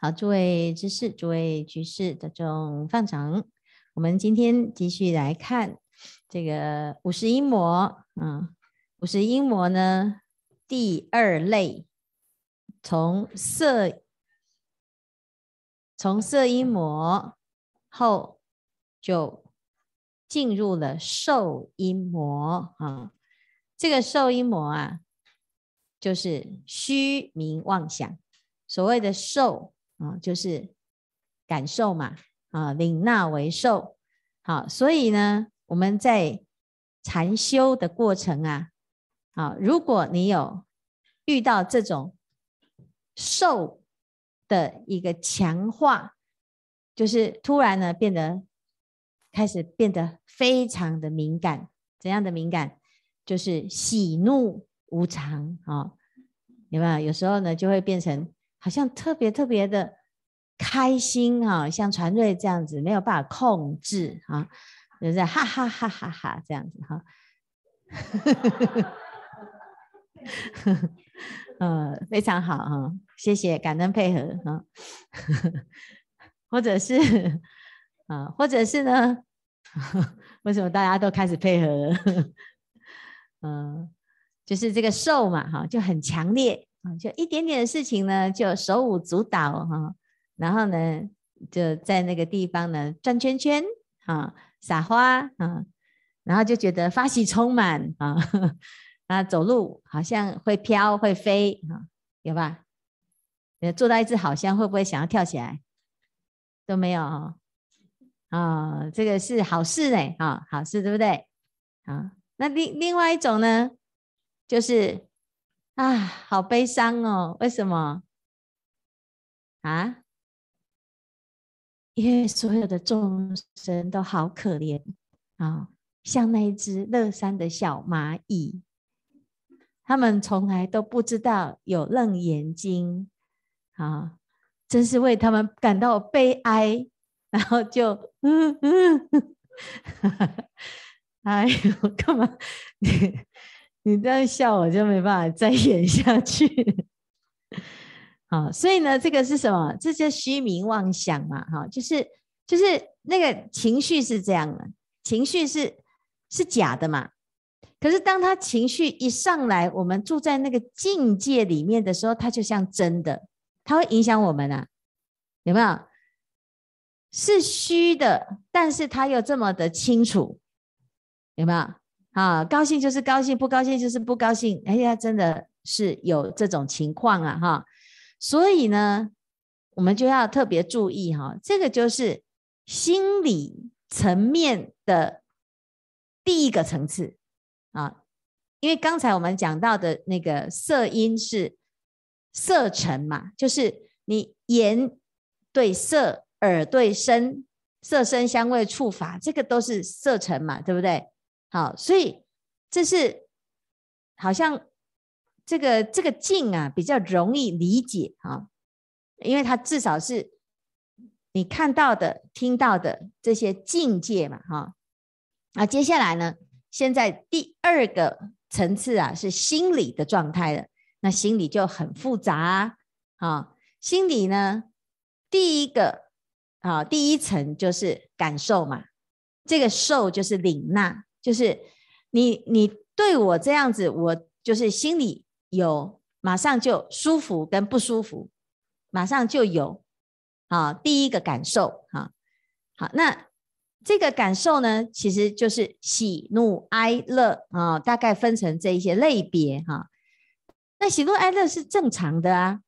好，诸位知识，诸位居士的众放长，我们今天继续来看这个五十音魔。嗯，五十音魔呢，第二类，从色从色音魔后就进入了受音魔啊。这个受音魔啊，就是虚名妄想，所谓的受。啊，就是感受嘛，啊，领纳为受，好，所以呢，我们在禅修的过程啊，啊，如果你有遇到这种受的一个强化，就是突然呢变得开始变得非常的敏感，怎样的敏感？就是喜怒无常啊，有没有？有时候呢就会变成。好像特别特别的开心哈，像传瑞这样子没有办法控制啊，就是哈哈哈哈哈这样子哈，嗯，非常好哈，谢谢感恩配合哈，或者是啊，或者是呢，为什么大家都开始配合了？嗯，就是这个受嘛哈，就很强烈。就一点点的事情呢，就手舞足蹈哈，然后呢，就在那个地方呢转圈圈啊，撒花啊，然后就觉得发喜充满啊，啊，走路好像会飘会飞啊，有吧？坐到一只好香，会不会想要跳起来？都没有啊，啊，这个是好事嘞啊，好事对不对？啊，那另另外一种呢，就是。啊，好悲伤哦！为什么？啊？因为所有的众生都好可怜啊，像那一只乐山的小蚂蚁，他们从来都不知道有楞严经啊，真是为他们感到悲哀。然后就，嗯嗯，哎呦，干嘛？你这样笑，我就没办法再 演下去。好，所以呢，这个是什么？这叫虚名妄想嘛，哈，就是就是那个情绪是这样的，情绪是是假的嘛。可是当他情绪一上来，我们住在那个境界里面的时候，它就像真的，它会影响我们啊，有没有？是虚的，但是它又这么的清楚，有没有？啊，高兴就是高兴，不高兴就是不高兴。哎呀，真的是有这种情况啊，哈。所以呢，我们就要特别注意哈，这个就是心理层面的第一个层次啊。因为刚才我们讲到的那个色因是色尘嘛，就是你眼对色，耳对声，色声香味触法，这个都是色尘嘛，对不对？好，所以这是好像这个这个境啊比较容易理解啊，因为它至少是你看到的、听到的这些境界嘛，哈。啊，接下来呢，现在第二个层次啊是心理的状态了，那心理就很复杂啊。心理呢，第一个啊，第一层就是感受嘛，这个受就是领纳。就是你，你对我这样子，我就是心里有马上就舒服跟不舒服，马上就有啊，第一个感受哈，好，那这个感受呢，其实就是喜怒哀乐啊，大概分成这一些类别哈。那喜怒哀乐是正常的啊，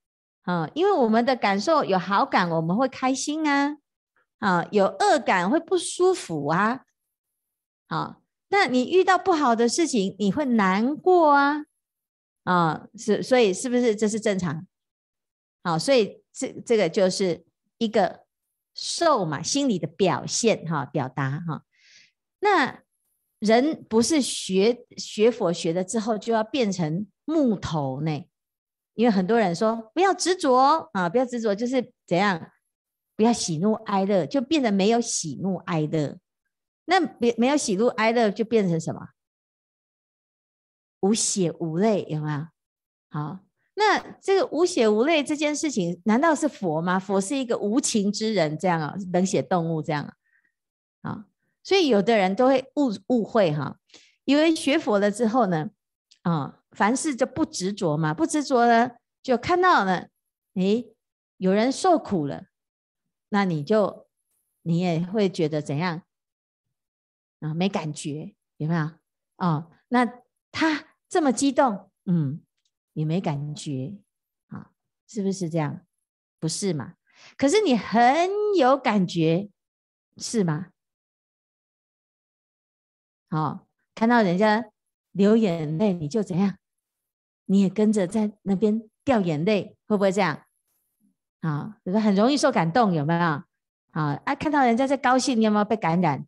啊，因为我们的感受有好感，我们会开心啊，啊，有恶感会不舒服啊，好。那你遇到不好的事情，你会难过啊，啊，是，所以是不是这是正常？好，所以这这个就是一个受嘛，心理的表现哈，表达哈。那人不是学学佛学了之后就要变成木头呢？因为很多人说不要执着啊，不要执着，就是怎样，不要喜怒哀乐，就变得没有喜怒哀乐。那别没有喜怒哀乐，就变成什么？无血无泪，有没有？好，那这个无血无泪这件事情，难道是佛吗？佛是一个无情之人，这样啊，冷血动物这样啊，啊，所以有的人都会误误会哈，以为学佛了之后呢，啊，凡事就不执着嘛，不执着呢，就看到了，诶，有人受苦了，那你就你也会觉得怎样啊？没感觉，有没有？哦，那他这么激动，嗯。你没感觉啊？是不是这样？不是嘛？可是你很有感觉，是吗？好，看到人家流眼泪，你就怎样？你也跟着在那边掉眼泪，会不会这样？啊，这个很容易受感动，有没有？啊啊，看到人家在高兴，你有没有被感染？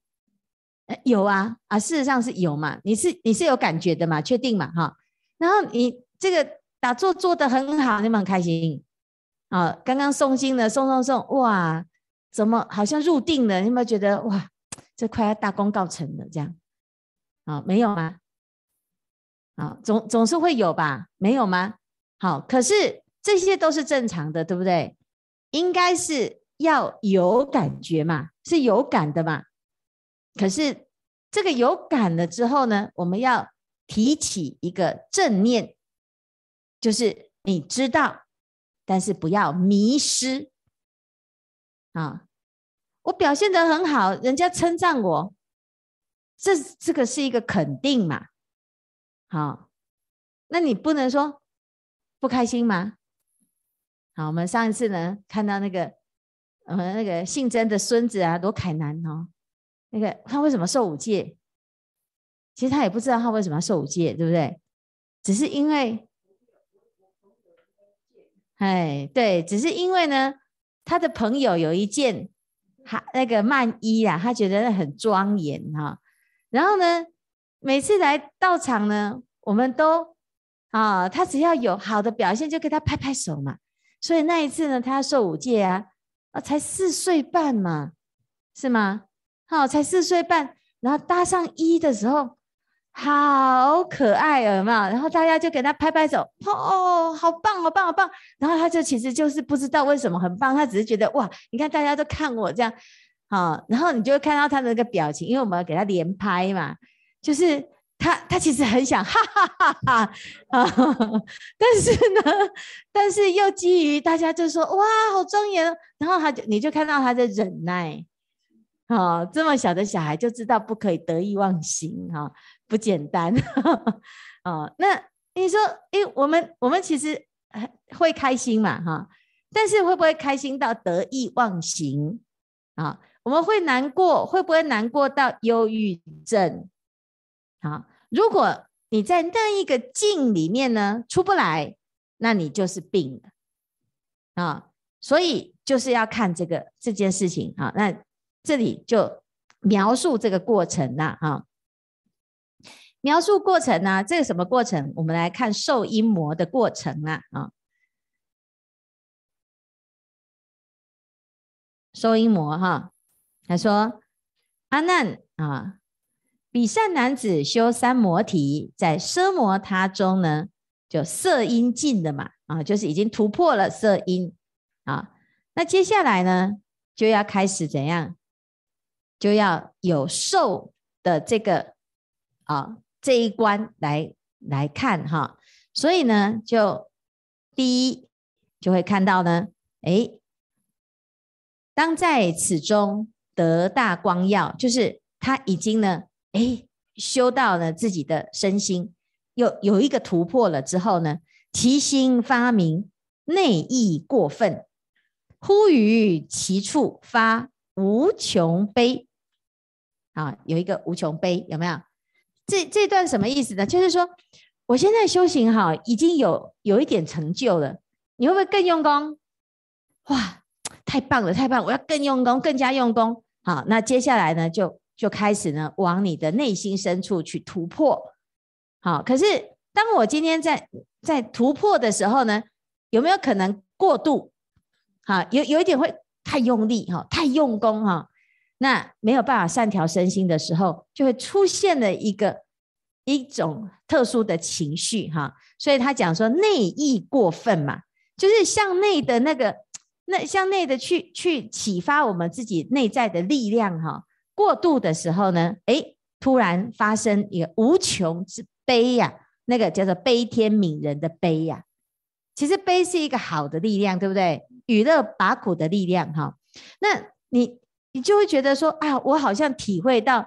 有啊啊，事实上是有嘛，你是你是有感觉的嘛？确定嘛？哈，然后你这个。打坐做得很好，你们很开心啊！刚刚诵经了，诵诵诵，哇，怎么好像入定了？你有没有觉得哇，这快要大功告成了？这样啊，没有吗？啊，总总是会有吧？没有吗？好，可是这些都是正常的，对不对？应该是要有感觉嘛，是有感的嘛。可是这个有感了之后呢，我们要提起一个正念。就是你知道，但是不要迷失啊！我表现得很好，人家称赞我，这这个是一个肯定嘛？好，那你不能说不开心吗？好，我们上一次呢看到那个呃那个姓曾的孙子啊，罗凯南哦，那个他为什么受五戒？其实他也不知道他为什么要受五戒，对不对？只是因为。哎，对，只是因为呢，他的朋友有一件哈那个曼衣啊，他觉得很庄严哈。然后呢，每次来道场呢，我们都啊，他只要有好的表现，就给他拍拍手嘛。所以那一次呢，他要受五戒啊，啊，才四岁半嘛，是吗？好，才四岁半，然后搭上衣的时候。好可爱有没有？然后大家就给他拍拍手，哦，好棒，好棒，好棒。然后他就其实就是不知道为什么很棒，他只是觉得哇，你看大家都看我这样，好，然后你就会看到他的那个表情，因为我们要给他连拍嘛，就是他他其实很想哈哈哈哈啊，但是呢，但是又基于大家就说哇，好庄严，然后他就你就看到他在忍耐，哦，这么小的小孩就知道不可以得意忘形哈。不简单 哦，那你说，诶，我们我们其实会开心嘛，哈，但是会不会开心到得意忘形啊？我们会难过，会不会难过到忧郁症？啊，如果你在那一个境里面呢，出不来，那你就是病了啊。所以就是要看这个这件事情啊。那这里就描述这个过程了啊。描述过程呢、这个什么过程？我们来看受阴魔的过程啊！啊，受阴魔哈，他说：“阿难啊，比善男子修三摩提，在奢摩他中呢，就色阴尽的嘛啊，就是已经突破了色阴啊。那接下来呢，就要开始怎样？就要有受的这个啊。”这一关来来看哈，所以呢，就第一就会看到呢，诶，当在此中得大光耀，就是他已经呢，诶，修到了自己的身心，有有一个突破了之后呢，其心发明内意过分，忽于其处发无穷悲，啊，有一个无穷悲，有没有？这这段什么意思呢？就是说，我现在修行哈，已经有有一点成就了。你会不会更用功？哇，太棒了，太棒！我要更用功，更加用功。好，那接下来呢，就就开始呢，往你的内心深处去突破。好，可是当我今天在在突破的时候呢，有没有可能过度？好，有有一点会太用力哈，太用功哈。那没有办法善调身心的时候，就会出现了一个一种特殊的情绪哈，所以他讲说内意过分嘛，就是向内的那个，那向内的去去启发我们自己内在的力量哈，过度的时候呢，诶，突然发生一个无穷之悲呀，那个叫做悲天悯人的悲呀，其实悲是一个好的力量，对不对？娱乐拔苦的力量哈，那你你就会觉得说啊，我好像体会到。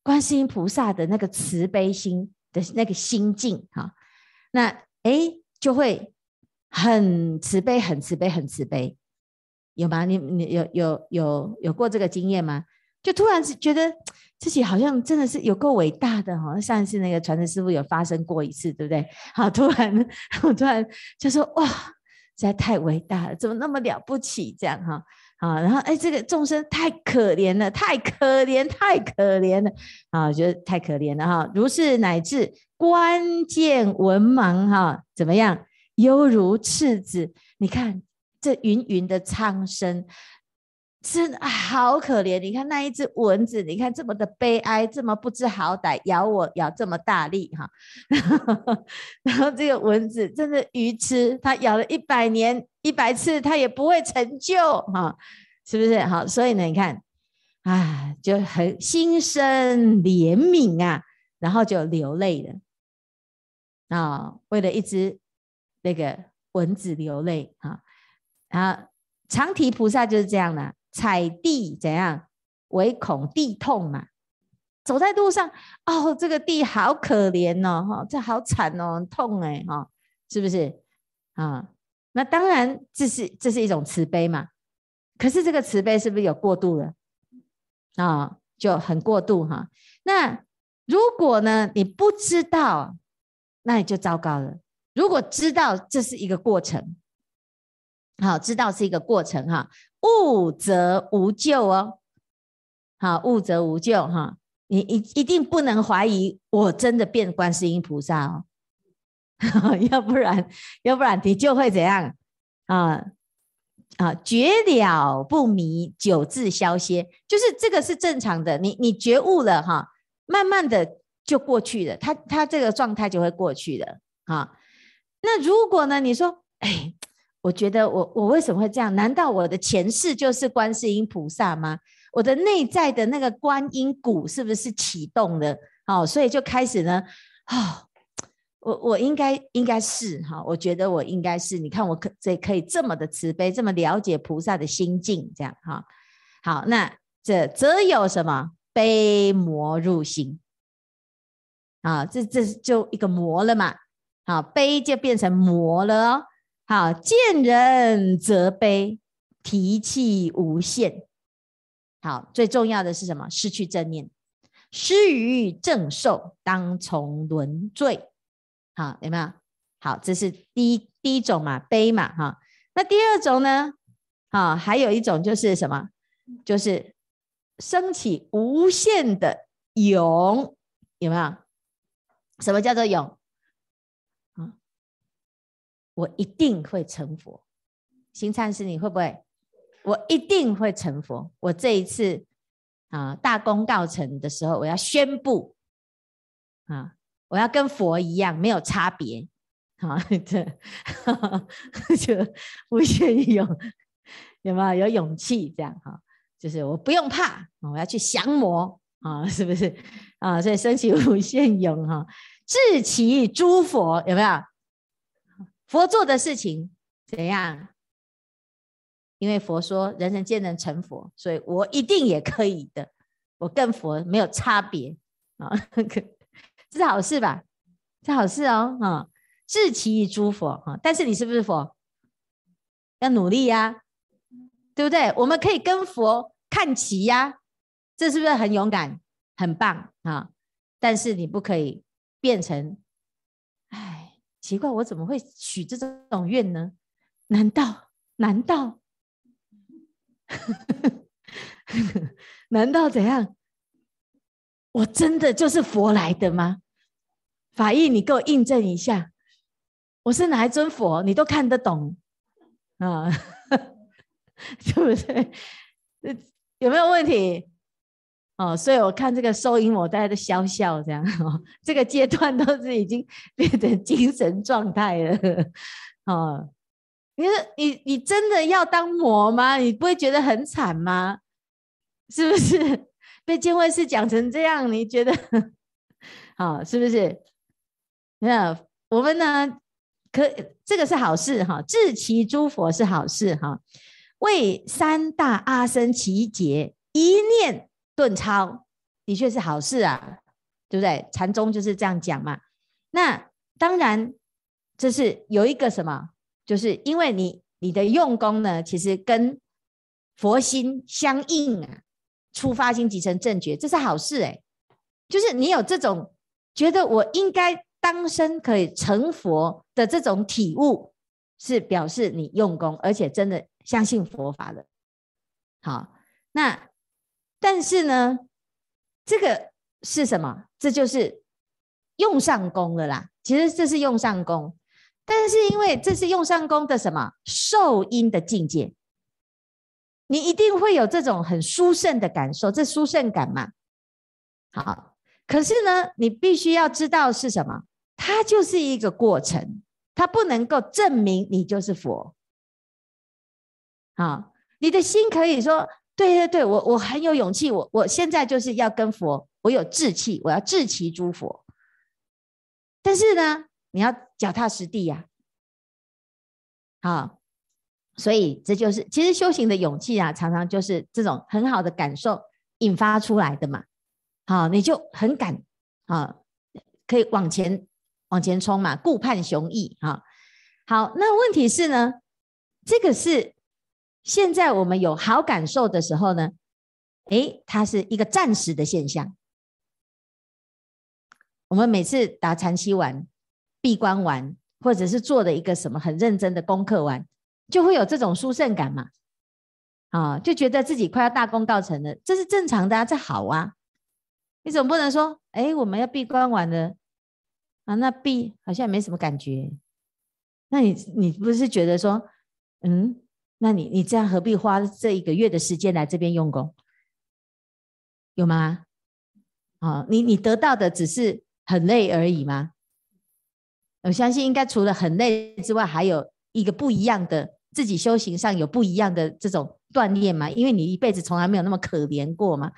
观世音菩萨的那个慈悲心的那个心境哈，那诶就会很慈悲，很慈悲，很慈悲，有吗？你你有有有有过这个经验吗？就突然是觉得自己好像真的是有够伟大的哈，上一次那个传承师傅有发生过一次，对不对？好，突然 我突然就说哇，实在太伟大了，怎么那么了不起这样哈？啊，然后哎，这个众生太可怜了，太可怜，太可怜了啊！觉得太可怜了哈。如是乃至关见文盲哈，怎么样？犹如赤子，你看这芸芸的苍生。真的好可怜，你看那一只蚊子，你看这么的悲哀，这么不知好歹，咬我咬这么大力哈，然后这个蚊子真的愚痴，它咬了一百年一百次，它也不会成就哈，是不是？好，所以呢，你看啊，就很心生怜悯啊，然后就流泪了啊，为了一只那个蚊子流泪哈，啊，长提菩萨就是这样的。踩地怎样？唯恐地痛嘛。走在路上，哦，这个地好可怜哦，哈，这好惨哦，痛哎，哈，是不是？啊，那当然，这是这是一种慈悲嘛。可是这个慈悲是不是有过度了？啊，就很过度哈。那如果呢，你不知道，那你就糟糕了。如果知道这是一个过程，好，知道是一个过程哈。悟则无救哦，好，悟则无救哈，你一一定不能怀疑我真的变观世音菩萨哦，要不然要不然你就会怎样啊啊觉了不迷，久自消歇，就是这个是正常的，你你觉悟了哈，慢慢的就过去了，他他这个状态就会过去了啊。那如果呢，你说哎。我觉得我我为什么会这样？难道我的前世就是观世音菩萨吗？我的内在的那个观音骨是不是启动了？哦，所以就开始呢，哦，我我应该应该是哈，我觉得我应该是。你看我可这可以这么的慈悲，这么了解菩萨的心境，这样哈。好，那这则有什么悲魔入心啊？这这就一个魔了嘛。好，悲就变成魔了哦。好，见人则悲，提气无限。好，最重要的是什么？失去正念，失于正受，当从轮坠。好，有没有？好，这是第一第一种嘛，悲嘛，哈。那第二种呢？啊，还有一种就是什么？就是升起无限的勇，有没有？什么叫做勇？我一定会成佛，行禅师，你会不会？我一定会成佛。我这一次啊，大功告成的时候，我要宣布啊，我要跟佛一样，没有差别。好、啊，这 就无限勇，有没有？有勇气这样哈、啊，就是我不用怕，我要去降魔啊，是不是？啊，所以升起无限勇哈，智其诸佛有没有？佛做的事情怎样？因为佛说人人皆能成佛，所以我一定也可以的。我跟佛没有差别啊，这是好事吧？这好事哦，啊，智其一诸佛啊！但是你是不是佛？要努力呀，对不对？我们可以跟佛看齐呀，这是不是很勇敢、很棒啊？但是你不可以变成。奇怪，我怎么会许这种愿呢？难道难道 难道怎样？我真的就是佛来的吗？法义，你给我印证一下，我是哪一尊佛？你都看得懂啊？对不对？有没有问题？哦，所以我看这个收音，我大家都笑笑这样哦。这个阶段都是已经 变成精神状态了哦。你说你你真的要当魔吗？你不会觉得很惨吗？是不是被见慧师讲成这样？你觉得好、哦、是不是？那我们呢？可这个是好事哈，至其诸佛是好事哈，为三大阿僧只劫一念顿超，的确是好事啊，对不对？禅宗就是这样讲嘛。那当然，这是有一个什么，就是因为你你的用功呢，其实跟佛心相应啊，出发心即成正觉，这是好事哎、就是你有这种觉得我应该。当生可以成佛的这种体悟，是表示你用功，而且真的相信佛法了。好，那但是呢，这个是什么？这就是用上功了啦。其实这是用上功，但是因为这是用上功的什么受因的境界，你一定会有这种很殊胜的感受，这殊胜感嘛。好，可是呢，你必须要知道是什么。它就是一个过程，它不能够证明你就是佛。好，你的心可以说，对对对，我我很有勇气，我我现在就是要跟佛，我有志气，我要至其诸佛。但是呢，你要脚踏实地呀。好，所以这就是其实修行的勇气啊，常常就是这种很好的感受引发出来的嘛。好，你就很敢啊，可以往前。往前冲嘛，顾盼雄毅啊。好，那问题是呢，这个是现在我们有好感受的时候呢，诶，它是一个暂时的现象。我们每次打禅七完、闭关完，或者是做的一个什么很认真的功课完，就会有这种殊胜感嘛，啊，就觉得自己快要大功告成了，这是正常的啊，这好啊。你总不能说，诶，我们要闭关完了。啊，那闭好像没什么感觉，那你你不是觉得说，嗯，那你你这样何必花这一个月的时间来这边用功，有吗？啊，你你得到的只是很累而已吗？我相信应该除了很累之外，还有一个不一样的自己修行上有不一样的这种锻炼嘛，因为你一辈子从来没有那么可怜过嘛。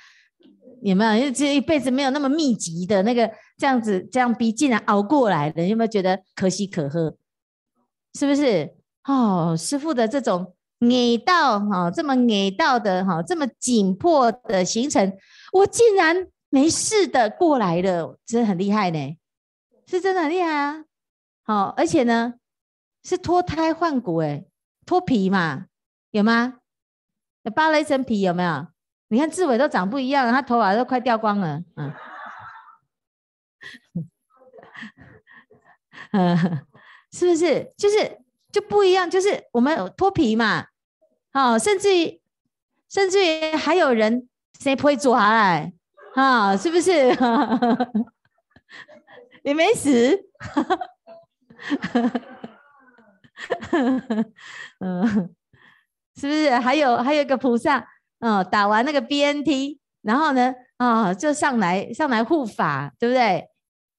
有没有？因为这一辈子没有那么密集的那个这样子这样逼，竟然熬过来了，有没有觉得可喜可贺？是不是？哦，师父的这种矮到哈，这么矮道的哈，这么紧迫的行程，我竟然没事的过来了，真的很厉害呢，是真的很厉害啊！好，而且呢，是脱胎换骨诶，脱皮嘛，有吗？扒了一层皮，有没有？你看志伟都长不一样了，他头发都快掉光了，嗯，嗯，是不是？就是就不一样，就是我们脱皮嘛，好，甚至于甚至于还有人谁不会抓来，啊，是不是？你没死，嗯，是不是？还有还有一个菩萨。哦，打完那个 BNT，然后呢，啊、哦，就上来上来护法，对不对？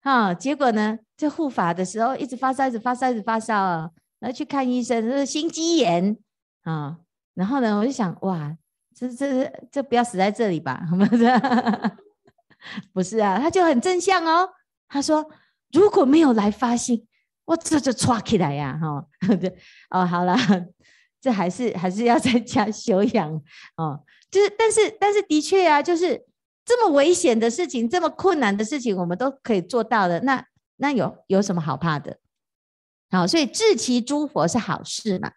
哈、哦，结果呢，这护法的时候一直发烧，一直发烧，一直发烧啊，然后去看医生，这是心肌炎啊、然后呢，我就想，哇，这这这不要死在这里吧？不是啊，他就很正向哦。他说，如果没有来发心，我这就抓起来呀，哈、哦。哦，好了。这还是还是要在家修养哦，就是但是但是的确啊，就是这么危险的事情，这么困难的事情，我们都可以做到的。那那有有什么好怕的？好，所以至其诸佛是好事嘛。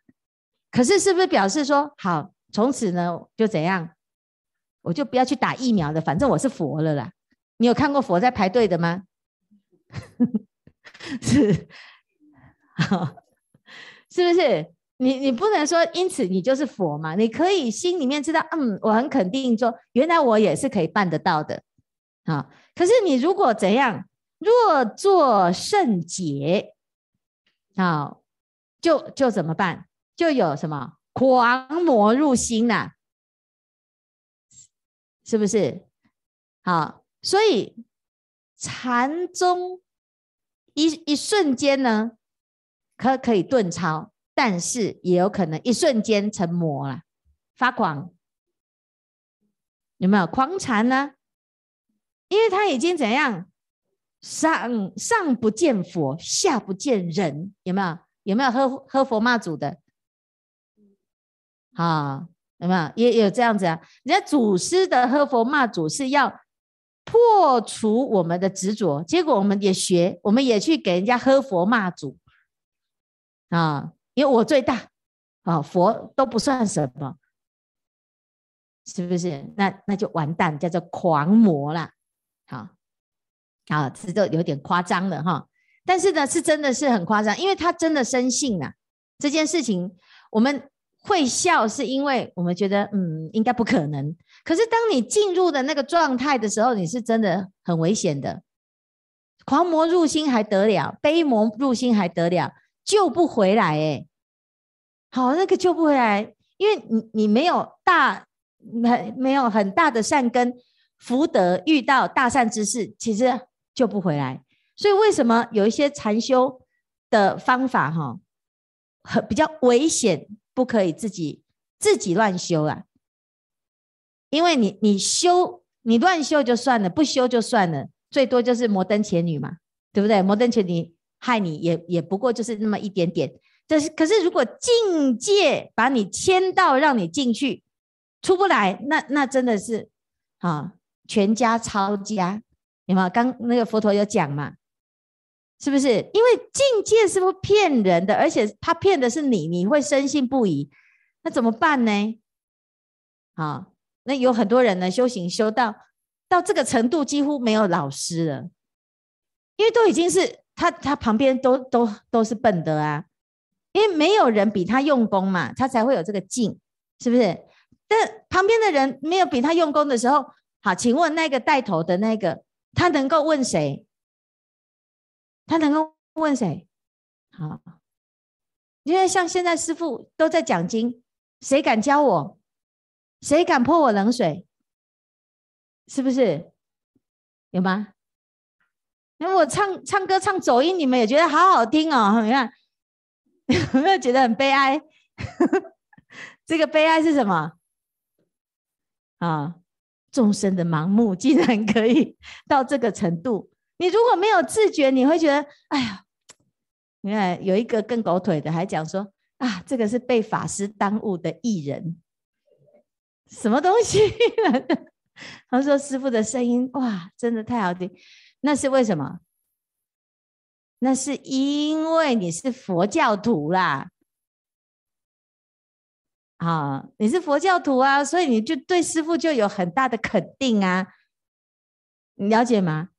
可是是不是表示说，好，从此呢就怎样？我就不要去打疫苗了，反正我是佛了啦。你有看过佛在排队的吗？是，好，是不是？你你不能说因此你就是佛嘛？你可以心里面知道，嗯，我很肯定说，原来我也是可以办得到的，啊。可是你如果怎样，若作甚解，啊，就就怎么办？就有什么狂魔入心呐、是不是？好，所以禅宗一一瞬间呢，可可以顿超，但是也有可能一瞬间成魔了，发狂，有没有狂禅呢？因为他已经怎样，上上不见佛，下不见人，有没有？有没有喝喝佛骂祖的？啊，有没有？也有这样子啊？人家祖师的喝佛骂祖是要破除我们的执着，结果我们也学，我们也去给人家喝佛骂祖啊，因为我最大啊，佛都不算什么，是不是？那那就完蛋，叫做狂魔了。好，好，这就有点夸张了哈。但是呢，是真的是很夸张，因为他真的深信啊，这件事情我们会笑，是因为我们觉得嗯，应该不可能。可是当你进入的那个状态的时候，你是真的很危险的。狂魔入心还得了，悲魔入心还得了，救不回来哎。好，那个救不回来，因为你你没有大没没有很大的善根。福德遇到大善之事，其实救不回来。所以为什么有一些禅修的方法哈，很比较危险，不可以自己自己乱修啊？因为你你修你乱修就算了，不修就算了，最多就是摩登伽女嘛，对不对？摩登伽女害你也也不过就是那么一点点。但是可是如果境界把你牵到让你进去出不来，那那真的是啊。全家抄家，有没有？刚那个佛陀有讲嘛？是不是？因为境界是不是骗人的？而且他骗的是你，你会深信不疑，那怎么办呢？好，那有很多人呢，修行修到到这个程度，几乎没有老师了，因为都已经是他他旁边都都都是笨的啊，因为没有人比他用功嘛，他才会有这个境，是不是？但旁边的人没有比他用功的时候。好，请问那个带头的那个，他能够问谁？他能够问谁？好，因为像现在师傅都在讲经，谁敢教我？谁敢泼我冷水？是不是？有吗？因为我唱唱歌唱走音，你们也觉得好好听哦。你看，有没有觉得很悲哀？这个悲哀是什么？啊？众生的盲目竟然可以到这个程度，你如果没有自觉，你会觉得，哎呀，你看有一个更狗腿的，还讲说啊，这个是被法师耽误的艺人，什么东西？他说师傅的声音哇，真的太好听，那是为什么？那是因为你是佛教徒啦。啊，你是佛教徒啊，所以你就对师傅就有很大的肯定啊，你了解吗？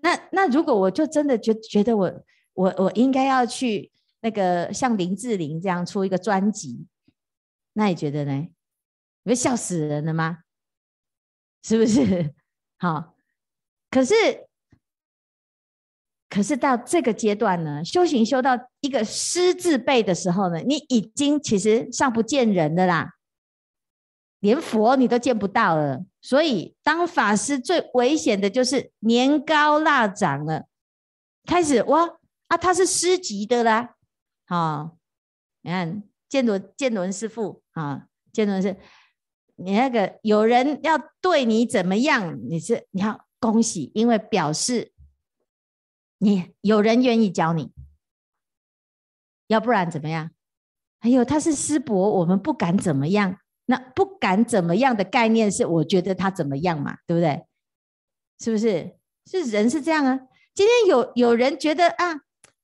那那如果我就真的觉觉得我我我应该要去那个像林志玲这样出一个专辑，那你觉得呢？你会笑死人了吗？是不是？好，可是。可是到这个阶段呢，修行修到一个师字辈的时候呢，你已经其实上不见人的啦，连佛你都见不到了。所以当法师最危险的就是年高腊长了，开始哇啊，他是师级的啦，好、哦，你看见伦见伦师傅啊，见伦是，你那个有人要对你怎么样，你是你要恭喜，因为表示。你有人愿意教你，要不然怎么样？哎呦，他是师伯，我们不敢怎么样。那不敢怎么样的概念是，我觉得他怎么样嘛，对不对？是不是？是人是这样啊。今天有有人觉得啊，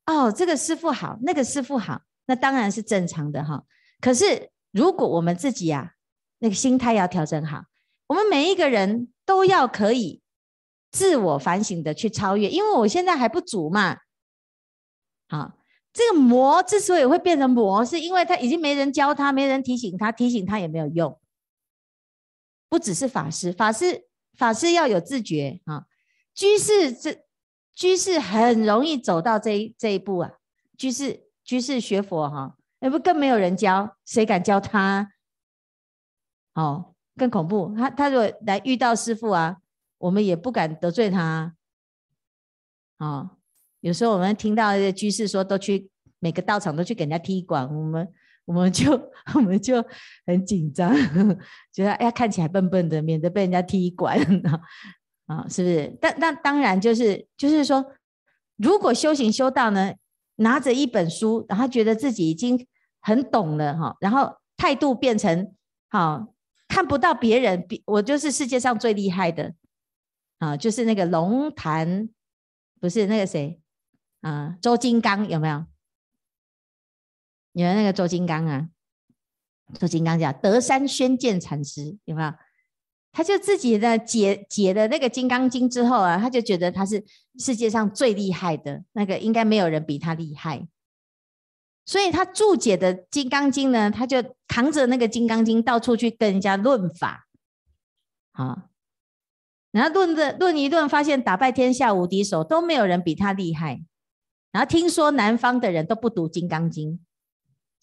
哦，这个师傅好，那个师傅好，那当然是正常的哈。可是如果我们自己呀、啊，那个心态要调整好，我们每一个人都要可以。自我反省的去超越，因为我现在还不足嘛。好，这个魔之所以会变成魔，是因为他已经没人教他，没人提醒他，提醒他也没有用。不只是法师，法师法师要有自觉啊。居士这居士很容易走到这一这一步啊。居士居士学佛哈，那不更没有人教，谁敢教他？哦，更恐怖。他他如果来遇到师父啊。我们也不敢得罪他。啊，有时候我们听到一些居士说，都去每个道场都去给人家踢馆，我们 我们就 我们就很紧张，觉得哎呀看起来笨笨的，免得被人家踢馆啊，是不是？但那当然就是就是说，如果修行修道呢，拿着一本书，然后觉得自己已经很懂了哈，然后态度变成好，看不到别人，比我就是世界上最厉害的啊，就是那个龙潭。不是那个谁啊？周金刚有没有？有那个周金刚啊？周金刚叫德山宣鉴禅师有没有？他就自己的解解了那个《金刚经》之后啊，他就觉得他是世界上最厉害的那个，应该没有人比他厉害。所以他注解的《金刚经》呢，他就扛着那个《金刚经》到处去跟人家论法，好。然后论的论一论，发现打败天下无敌手，都没有人比他厉害。然后听说南方的人都不读《金刚经》，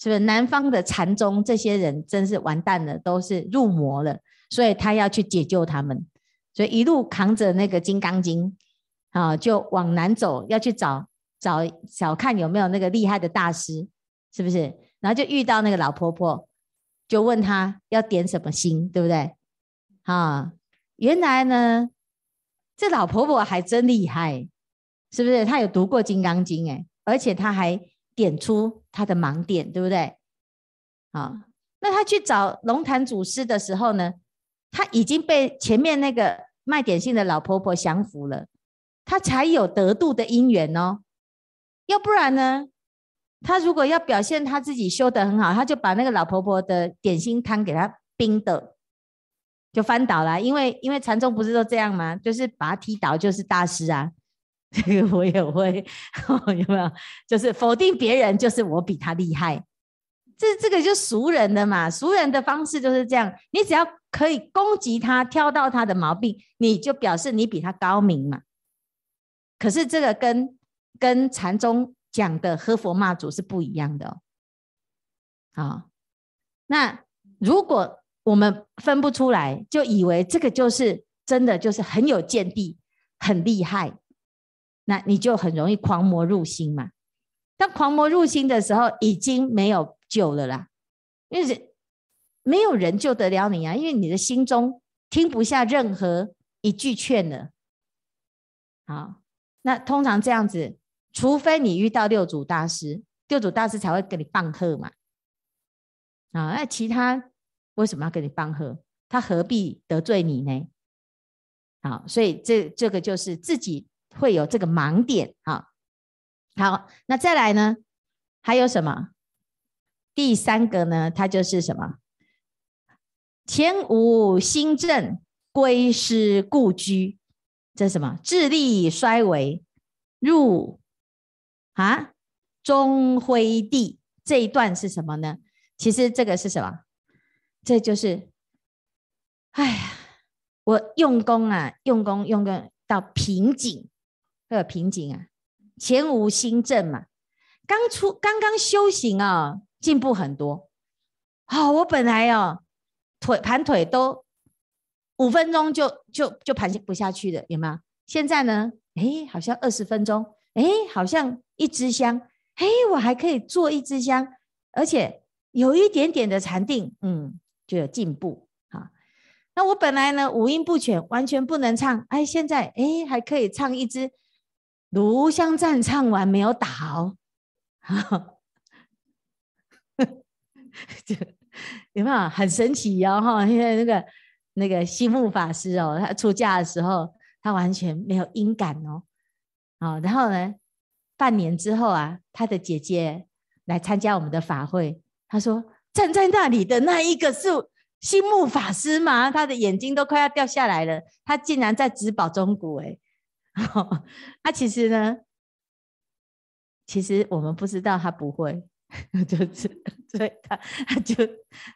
是不是？南方的禅宗这些人真是完蛋了，都是入魔了。所以他要去解救他们，所以一路扛着那个《金刚经》啊，就往南走，要去找找找看有没有那个厉害的大师，是不是？然后就遇到那个老婆婆，就问他要点什么心，对不对？啊。原来呢，这老婆婆还真厉害，是不是？他有读过《金刚经》哎，而且他还点出他的盲点，对不对？好，那他去找龙潭祖师的时候呢，他已经被前面那个卖点心的老婆婆降服了，他才有得度的因缘哦。要不然呢，他如果要表现他自己修得很好，他就把那个老婆婆的点心摊给她冰的。就翻倒了，因为因为禅宗不是都这样吗？就是把他踢倒就是大师啊，这个我也会，有没有？就是否定别人，就是我比他厉害，这这个就俗人的嘛，俗人的方式就是这样。你只要可以攻击他，挑到他的毛病，你就表示你比他高明嘛。可是这个跟跟禅宗讲的喝佛骂祖是不一样的哦。好，那如果。我们分不出来，就以为这个就是真的，就是很有见地、很厉害，那你就很容易狂魔入心嘛。当狂魔入心的时候，已经没有救了啦，因为没有人救得了你啊，因为你的心中听不下任何一句劝了。好，那通常这样子，除非你遇到六祖大师，六祖大师才会给你棒喝嘛。啊，那其他。为什么要跟你帮和？他何必得罪你呢？好，所以这这个就是自己会有这个盲点。好，好，那再来呢？还有什么？第三个呢？它就是什么？前无新政，归师故居。这是什么？智力衰微，入啊中灰地。这一段是什么呢？其实这个是什么？这就是，哎呀，我用功啊，用功用功到瓶颈，会有瓶颈啊，前无新政嘛，刚出刚刚修行啊，进步很多。好、我本来哦，腿盘腿都五分钟就就就盘不下去的，有没有？现在呢，哎，好像二十分钟，哎，好像一支香，哎，我还可以做一支香，而且有一点点的禅定，嗯。就有进步啊！那我本来呢五音不全，完全不能唱。哎，现在哎还可以唱一支《炉香赞》，唱完没有倒，就 有没有很神奇哦？哈，因为那个那个心木法师哦，他出家的时候，他完全没有音感哦。好，然后呢，半年之后啊，他的姐姐来参加我们的法会，他说。站在那里的那一个是心木法师吗？他的眼睛都快要掉下来了。他竟然在掷宝钟鼓，哎，他其实呢，其实我们不知道他不会，就是所以他他就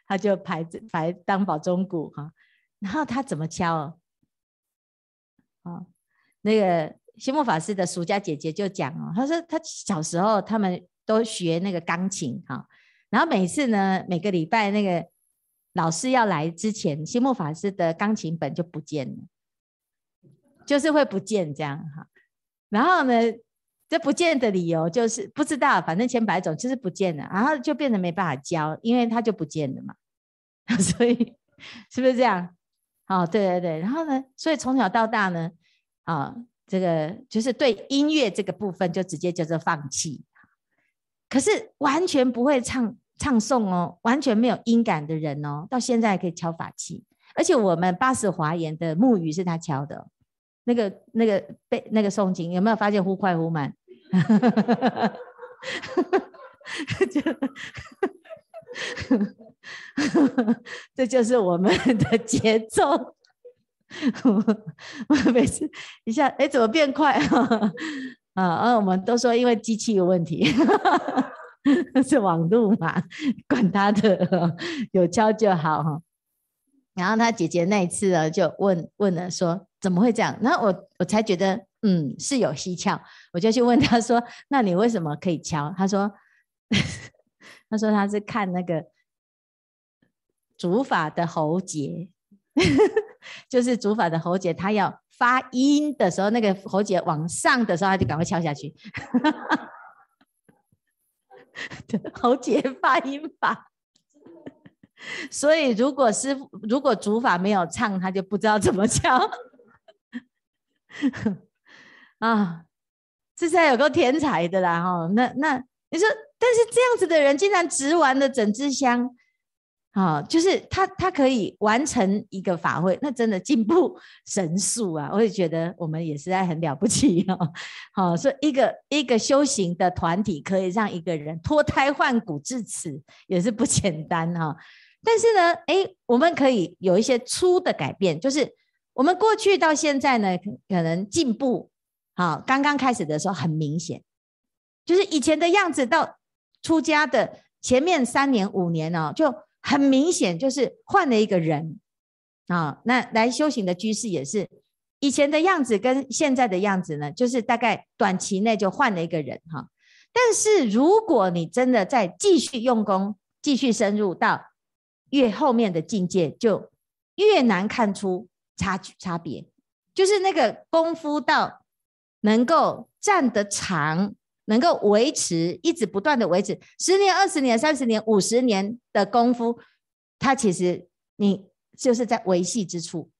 他就排排当宝钟鼓哈。然后他怎么敲？哦，那个心木法师的俗家姐姐就讲哦，他说他小时候他们都学那个钢琴哈。然后每次呢，每个礼拜那个老师要来之前，心木法师的钢琴本就不见了。就是会不见这样哈。然后呢，这不见的理由就是不知道，反正千百种就是不见了，然后就变得没办法教，因为它就不见了嘛。所以是不是这样？哦，对对对。然后呢，所以从小到大呢，啊，这个就是对音乐这个部分就直接叫做放弃。可是完全不会唱唱诵哦，完全没有音感的人哦，到现在还可以敲法器，而且我们八十华严的木鱼是他敲的，那个那个背那个诵经有没有发现忽快忽慢？就 这就是我们的节奏。我 每次一下哎，怎么变快啊？啊，我们都说因为机器有问题，是网路嘛，管他的，有敲就好哈。然后他姐姐那一次呢，就问问了说怎么会这样？然后我我才觉得嗯是有蹊跷，我就去问他说，那你为什么可以敲？他说 他说他是看那个主法的喉结，就是主法的喉结，他要。发音的时候，那个喉结往上的时候，他就赶快敲下去。喉结发音法，所以如果师父如果主法没有唱，他就不知道怎么敲。啊，这才有够天才的啦！哈，那那你说，但是这样子的人竟然值完了整支香。啊、就是他，他可以完成一个法会，那真的进步神速啊！我也觉得我们也实在很了不起哦。好、所以一个一个修行的团体可以让一个人脱胎换骨至此，也是不简单哈、但是呢，哎，我们可以有一些粗的改变，就是我们过去到现在呢，可能进步，好、刚刚开始的时候很明显，就是以前的样子到出家的前面三年五年哦，就。很明显就是换了一个人啊，那来修行的居士也是以前的样子跟现在的样子呢，就是大概短期内就换了一个人哈。但是如果你真的再继续用功，继续深入到越后面的境界，就越难看出差距差别，就是那个功夫到能够站得长。能够维持，一直不断的维持十年、二十年、三十年、五十年的功夫，它其实你就是在维系之处。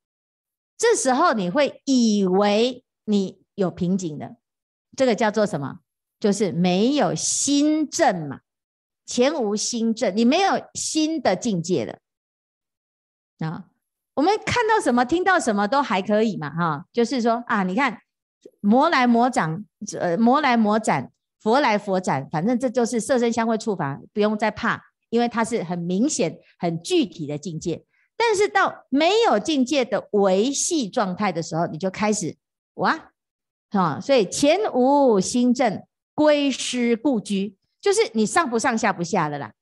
这时候你会以为你有瓶颈的，这个叫做什么？就是没有心证嘛，前无心证，你没有新的境界了啊。我们看到什么、听到什么都还可以嘛，哈，就是说啊，你看魔来魔斩，呃，魔来魔斩。佛来佛斩，反正这就是色身香味触法，不用再怕，因为它是很明显、很具体的境界。但是到没有境界的维系状态的时候，你就开始哇，啊，所以前无心证，归失故居，就是你上不上下不下的啦。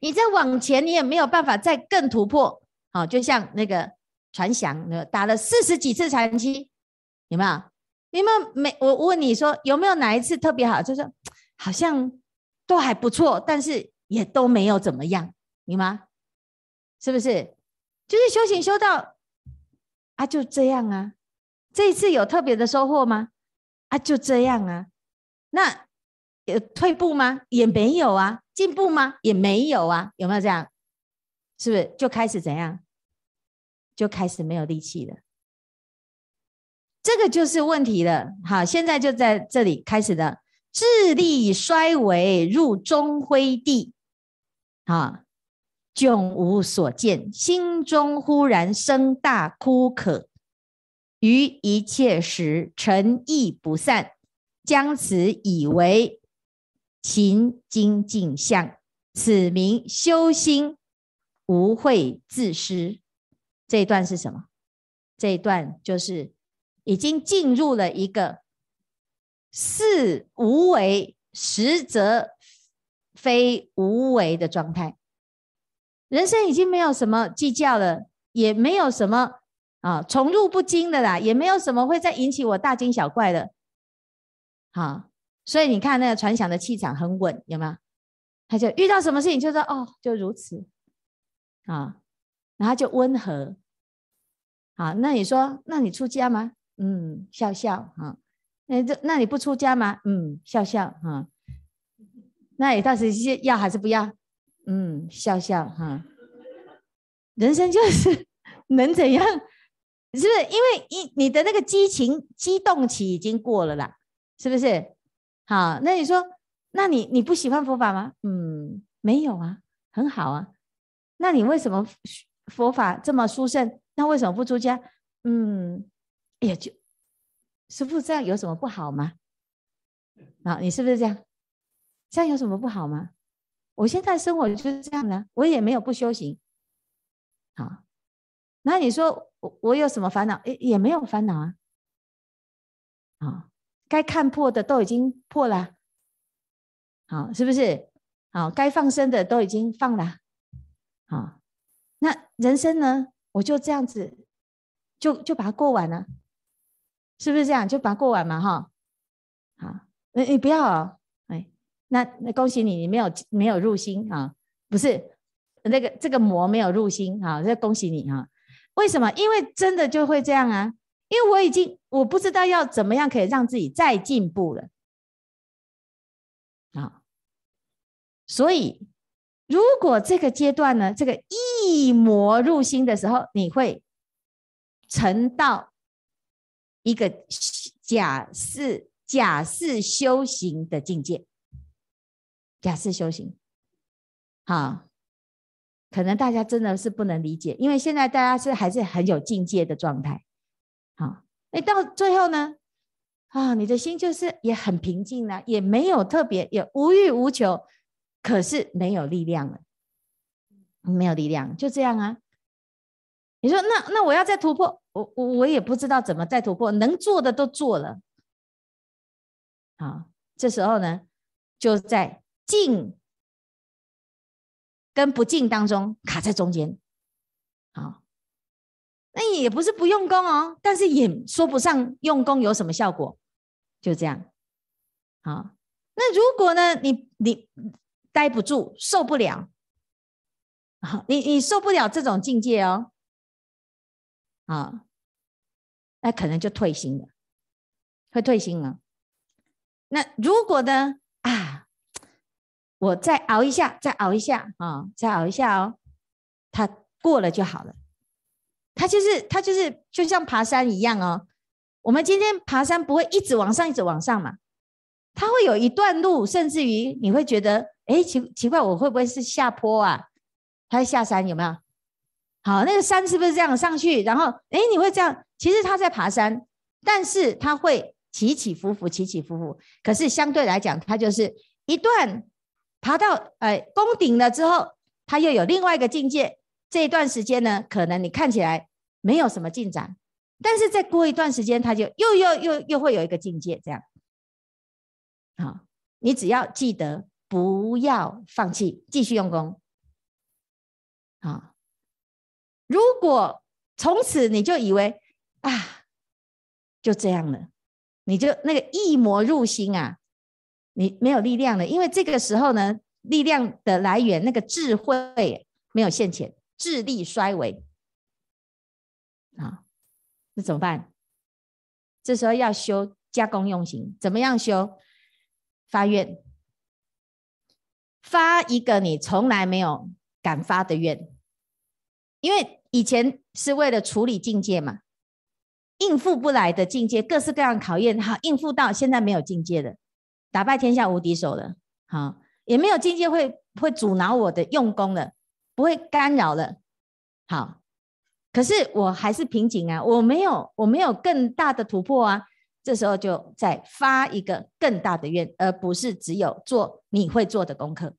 你再往前，你也没有办法再更突破。好，就像那个传祥，打了四十几次禅七，有没有？你们没我问你说有没有哪一次特别好？就是好像都还不错，但是也都没有怎么样，你吗？是不是？就是修行修到啊，就这样啊。这一次有特别的收获吗？啊，就这样啊。那有退步吗？也没有啊。进步吗？也没有啊。有没有这样？是不是就开始怎样？就开始没有力气了。这个就是问题了，好，现在就在这里开始的，智力衰微入中灰地，啊，迥无所见，心中忽然生大枯渴，于一切时沉意不散，将此以为勤精进相，此名修心无慧自失。这一段是什么？这一段就是。已经进入了一个似无为，实则非无为的状态。人生已经没有什么计较了，也没有什么啊宠辱不惊的啦，也没有什么会再引起我大惊小怪的。好，所以你看那个传响的气场很稳，有没有？他就遇到什么事情就说哦，就如此啊，然后就温和。好，那你说，那你出家吗？嗯，笑笑哈。那这那你不出家吗？嗯，笑笑哈。那你到底是要还是不要？嗯，笑笑哈。人生就是 能怎样？是不是？因为一你的那个激情、激动期已经过了啦，是不是？好，那你说，那你你不喜欢佛法吗？嗯，没有啊，很好啊。那你为什么佛法这么殊胜？那为什么不出家？嗯，也就师傅这样有什么不好吗？啊，你是不是这样？这样有什么不好吗？我现在生活就是这样的，我也没有不修行。好，那你说我我有什么烦恼？也也没有烦恼啊。啊，该看破的都已经破了，好，是不是？好，该放生的都已经放了。好，那人生呢？我就这样子，就就把它过完了，是不是这样？就把它过完嘛，哈。好，你你不要哦，哎，那那恭喜你，你没有没有入心啊，不是那个这个魔没有入心啊，这恭喜你哈。为什么？因为真的就会这样啊，因为我已经我不知道要怎么样可以让自己再进步了，啊，所以。如果这个阶段呢，这个一魔入心的时候，你会成到一个假释假释修行的境界，假释修行，好，可能大家真的是不能理解，因为现在大家是还是很有境界的状态，好，哎，到最后呢，啊，你的心就是也很平静了，也没有特别，也无欲无求。可是没有力量了，没有力量，就这样啊。你说那那我要再突破，我我我也不知道怎么再突破，能做的都做了。好，这时候呢，就在静跟不静当中卡在中间。好，那也不是不用功哦，但是也说不上用功有什么效果，就这样。好，那如果呢，你你。待不住，受不了，好，你你受不了这种境界哦，啊，那可能就退心了，会退心了。那如果呢？啊，我再熬一下，再熬一下啊，再熬一下哦，它过了就好了。它就是它就是就像爬山一样哦。我们今天爬山不会一直往上，一直往上嘛，它会有一段路，甚至于你会觉得。哎，奇奇怪，我会不会是下坡啊？它是下山？有没有？好，那个山是不是这样上去？然后，哎，你会这样？其实他在爬山，但是他会起起伏伏，起起伏伏。可是相对来讲，他就是一段爬到呃攻顶了之后，他又有另外一个境界。这一段时间呢，可能你看起来没有什么进展，但是再过一段时间，他就又又又又会有一个境界。这样，好，你只要记得。不要放弃，继续用功。啊，如果从此你就以为啊，就这样了，你就那个一魔入心啊，你没有力量了。因为这个时候呢，力量的来源那个智慧没有现前，智力衰微。啊，那怎么办？这时候要修加功用行，怎么样修？发愿。发一个你从来没有敢发的愿，因为以前是为了处理境界嘛，应付不来的境界，各式各样考验，好应付到现在没有境界的，打败天下无敌手了，好也没有境界会会阻挠我的用功了，不会干扰了，好，可是我还是瓶颈啊，我没有我没有更大的突破啊。这时候就再发一个更大的愿，而不是只有做你会做的功课，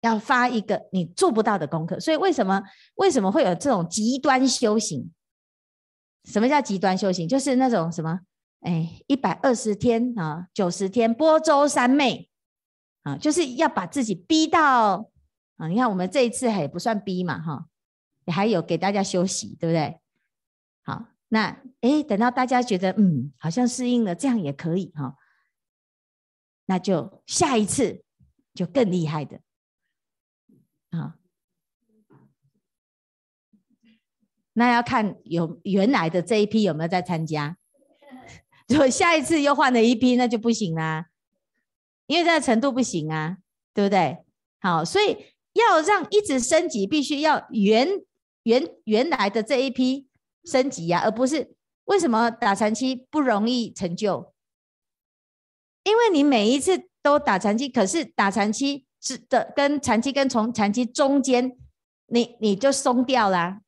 要发一个你做不到的功课。所以为什么为什么会有这种极端修行？什么叫极端修行？就是那种什么，哎，一百二十天啊，九十天般舟三昧啊，就是要把自己逼到啊。你看我们这一次还不算逼嘛，哈，也还有给大家休息，对不对？好。那哎，等到大家觉得嗯，好像适应了，这样也可以哈、那就下一次就更厉害的啊。那要看有原来的这一批有没有在参加。如果下一次又换了一批，那就不行啦，因为这个程度不行啊，对不对？好，所以要让一直升级，必须要原原原来的这一批升级呀、啊，而不是为什么打禅期不容易成就？因为你每一次都打禅期，可是打禅七是的跟禅期跟从禅期中间，你你就松掉啦。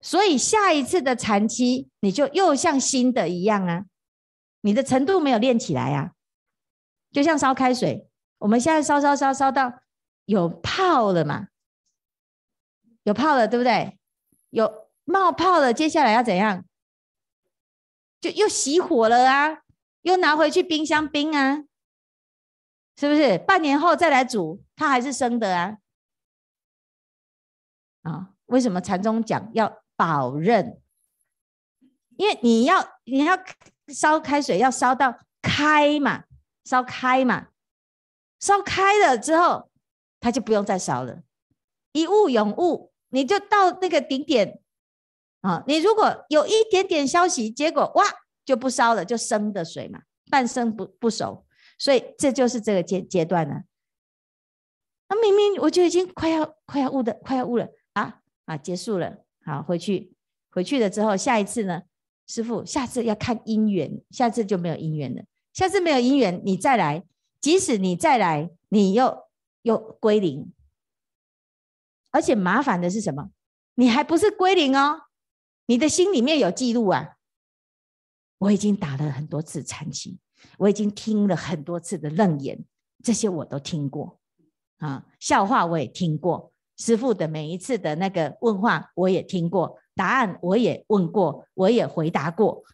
所以下一次的禅期，你就又像新的一样啊，你的程度没有练起来啊，就像烧开水，我们现在烧烧烧烧到有泡了嘛，有泡了，对不对？有冒泡了，接下来要怎样？就又熄火了啊，又拿回去冰箱冰啊，是不是？半年后再来煮，它还是生的啊。啊，为什么禅宗讲要？保任，因为你要你要烧开水，要烧到开嘛，烧开嘛，烧开了之后，它就不用再烧了。一物永物，你就到那个顶点啊。你如果有一点点消息，结果哇就不烧了，就生的水嘛，半生不不熟，所以这就是这个阶阶段了。那明明我就已经快要快要悟的快要悟了啊啊，结束了。好，回去，回去了之后，下一次呢？师傅，下次要看因缘，下次就没有因缘了。下次没有因缘，你再来，即使你再来，你又又归零。而且麻烦的是什么？你还不是归零哦，你的心里面有记录啊。我已经打了很多次禅七，我已经听了很多次的楞严，这些我都听过啊，笑话我也听过。师傅的每一次的那个问话，我也听过，答案我也问过，我也回答过。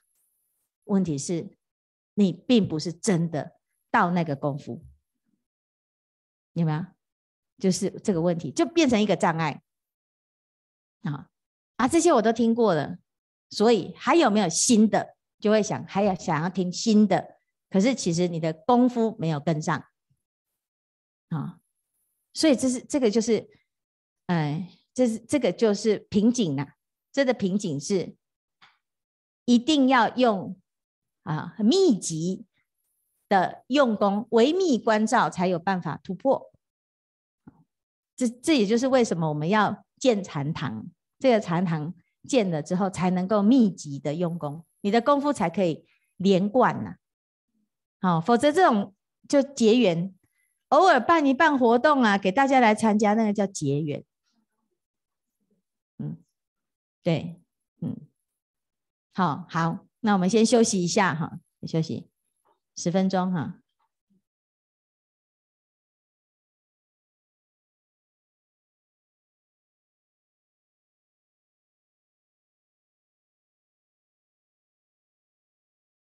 问题是，你并不是真的到那个功夫，有没有？就是这个问题，就变成一个障碍啊啊！这些我都听过了，所以还有没有新的？就会想还要想要听新的，可是其实你的功夫没有跟上啊，所以这是这个就是。哎，这是这个就是瓶颈呐，这个瓶颈是一定要用啊密集的用功，唯密观照才有办法突破。这这也就是为什么我们要建禅堂，这个禅堂建了之后才能够密集的用功，你的功夫才可以连贯呐。好，否则这种就结缘，偶尔办一办活动啊，给大家来参加，那个叫结缘。嗯对，嗯，好好，那我们先休息一下哈，休息十分钟哈。